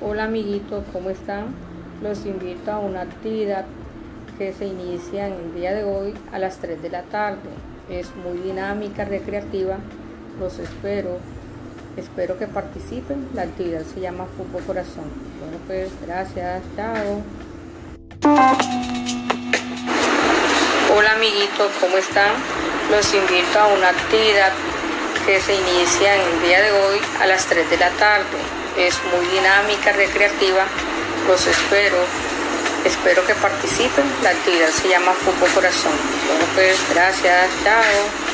Hola amiguitos, ¿cómo están? Los invito a una actividad que se inicia en el día de hoy a las 3 de la tarde. Es muy dinámica, recreativa. Los espero. Espero que participen. La actividad se llama Fútbol Corazón. Bueno, pues gracias. Chao. Hola amiguitos, ¿cómo están? Los invito a una actividad que se inicia en el día de hoy a las 3 de la tarde. Es muy dinámica, recreativa. Los espero. Espero que participen. La actividad se llama Fútbol Corazón. Bueno, pues gracias. Chao.